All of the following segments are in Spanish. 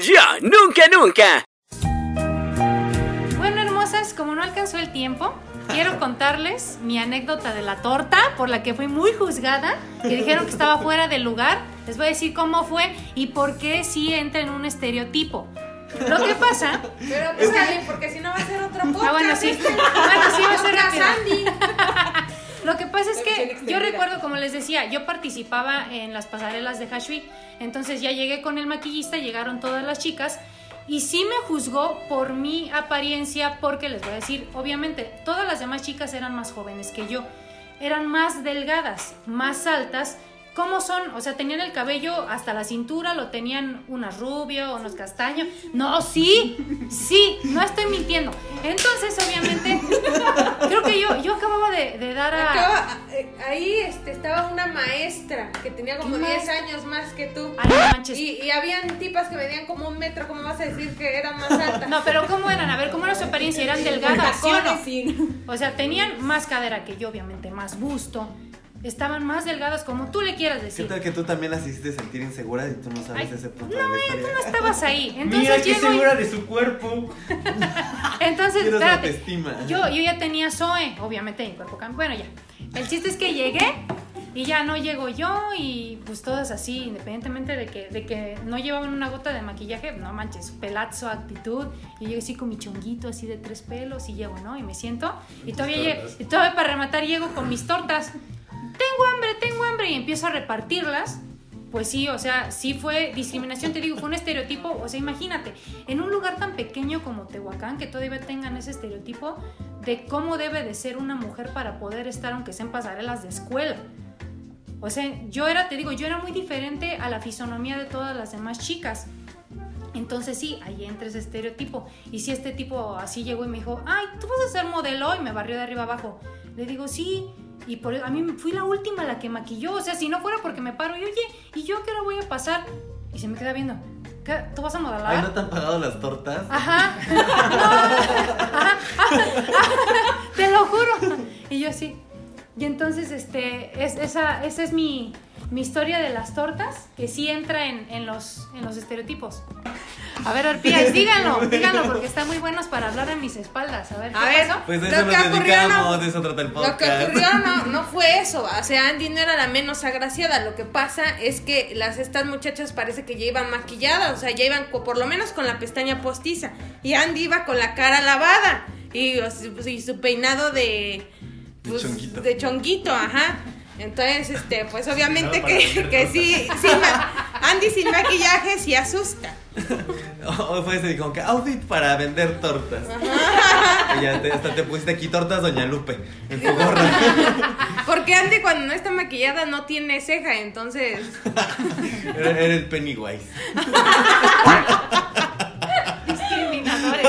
Ya, nunca, nunca. Bueno, hermosas, como no alcanzó el tiempo, quiero contarles mi anécdota de la torta por la que fui muy juzgada, que dijeron que estaba fuera del lugar. Les voy a decir cómo fue y por qué sí entra en un estereotipo. Lo que pasa. Pero pues dale, porque si no va a ser otro podcast. Ah, bueno, sí. Bueno, sí va a ser rápido. Yo recuerdo, como les decía, yo participaba en las pasarelas de Hash Week, entonces ya llegué con el maquillista, llegaron todas las chicas y sí me juzgó por mi apariencia, porque les voy a decir, obviamente, todas las demás chicas eran más jóvenes que yo, eran más delgadas, más altas. ¿Cómo son? O sea, tenían el cabello hasta la cintura, lo tenían unas rubio, unos castaños. No, sí, sí, no estoy mintiendo. Entonces, obviamente, creo que yo, yo acababa de, de dar a... Acaba- eh, ahí este, estaba una maestra que tenía como ¿Qué 10 maestra? años más que tú. Ay, no manches. Y, y habían tipas que medían como un metro, ¿cómo vas a decir que eran más altas? No, pero ¿cómo eran? A ver, ¿cómo era su apariencia? ¿Eran delgadas? ¿sí o no? O sea, tenían más cadera que yo, obviamente, más busto. Estaban más delgadas, como tú le quieras ¿Qué decir. tal que tú también las hiciste sentir inseguras y tú no sabes Ay, ese punto no, de la eh, tú no estabas ahí. Entonces Mira qué llego y- segura de su cuerpo. Entonces, espérate. Yo, yo ya tenía Zoe, obviamente, mi cuerpo cam- Bueno, ya. El chiste es que llegué y ya no llego yo y pues todas así, independientemente de que, de que no llevaban una gota de maquillaje, no manches, pelazo, actitud. Y yo así con mi chonguito así de tres pelos y llego, ¿no? Y me siento. Y todavía, y todavía para rematar llego con mis tortas. Y empiezo a repartirlas. Pues sí, o sea, sí fue discriminación, te digo, fue un estereotipo, o sea, imagínate, en un lugar tan pequeño como Tehuacán, que todavía tengan ese estereotipo de cómo debe de ser una mujer para poder estar, aunque sea en pasarelas de escuela. O sea, yo era, te digo, yo era muy diferente a la fisonomía de todas las demás chicas. Entonces sí, ahí entra ese estereotipo. Y si este tipo así llegó y me dijo, ay, tú vas a ser modelo y me barrió de arriba abajo. Le digo, sí. Y por a mí fui la última la que maquilló. O sea, si no fuera porque me paro y oye, ¿y yo qué hora voy a pasar? Y se me queda viendo. ¿Qué? ¿Tú vas a modelar? Ay, ¿no te han pagado las tortas? Ajá. No, ajá. Te lo juro. Y yo sí. Y entonces, este, es, esa, esa es mi, mi historia de las tortas, que sí entra en, en los, en los estereotipos. A ver, Arpías, díganlo, díganlo, porque están muy buenos para hablar en mis espaldas. A ver, ¿qué A ver, pasó? Pues de Lo eso que nos ocurrió, dedicamos, no- de eso trata el Lo que podcast. ocurrió no, no fue eso, o sea, Andy no era la menos agraciada, lo que pasa es que las estas muchachas parece que ya iban maquilladas, o sea, ya iban por lo menos con la pestaña postiza, y Andy iba con la cara lavada, y, pues, y su peinado de... De pues, chonguito. de chonguito, ajá. Entonces, este, pues obviamente que, que sí, sin Andy sin maquillaje sí asusta. O fue ese como que outfit para vender tortas. Y ya te- hasta te pusiste aquí tortas Doña Lupe en tu gorra. Porque Andy cuando no está maquillada no tiene ceja, entonces... Era, era el Pennywise. Discriminadores.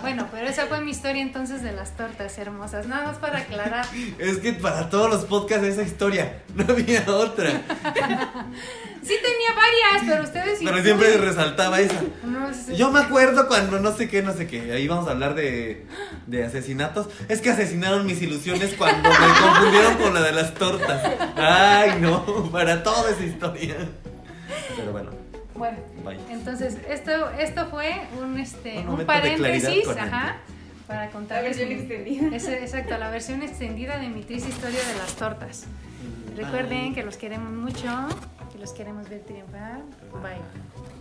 Bueno, pero esa fue mi historia entonces de las tortas hermosas. Nada más para aclarar. Es que para todos los podcasts esa historia, no había otra. Sí tenía varias, pero ustedes sí. Pero siempre resaltaba esa. No, es- Yo me acuerdo cuando no sé qué, no sé qué. Ahí vamos a hablar de, de asesinatos. Es que asesinaron mis ilusiones cuando me confundieron con la de las tortas. Ay, no, para toda esa historia. Pero bueno, Bueno, bye. entonces esto, esto fue un, este, Un un, paréntesis, con ajá, para contarles. versión mi- extendida. ese- exacto, la versión extendida de mi triste historia de las tortas. Recuerden que los queremos mucho, que los queremos ver triunfar. Bye.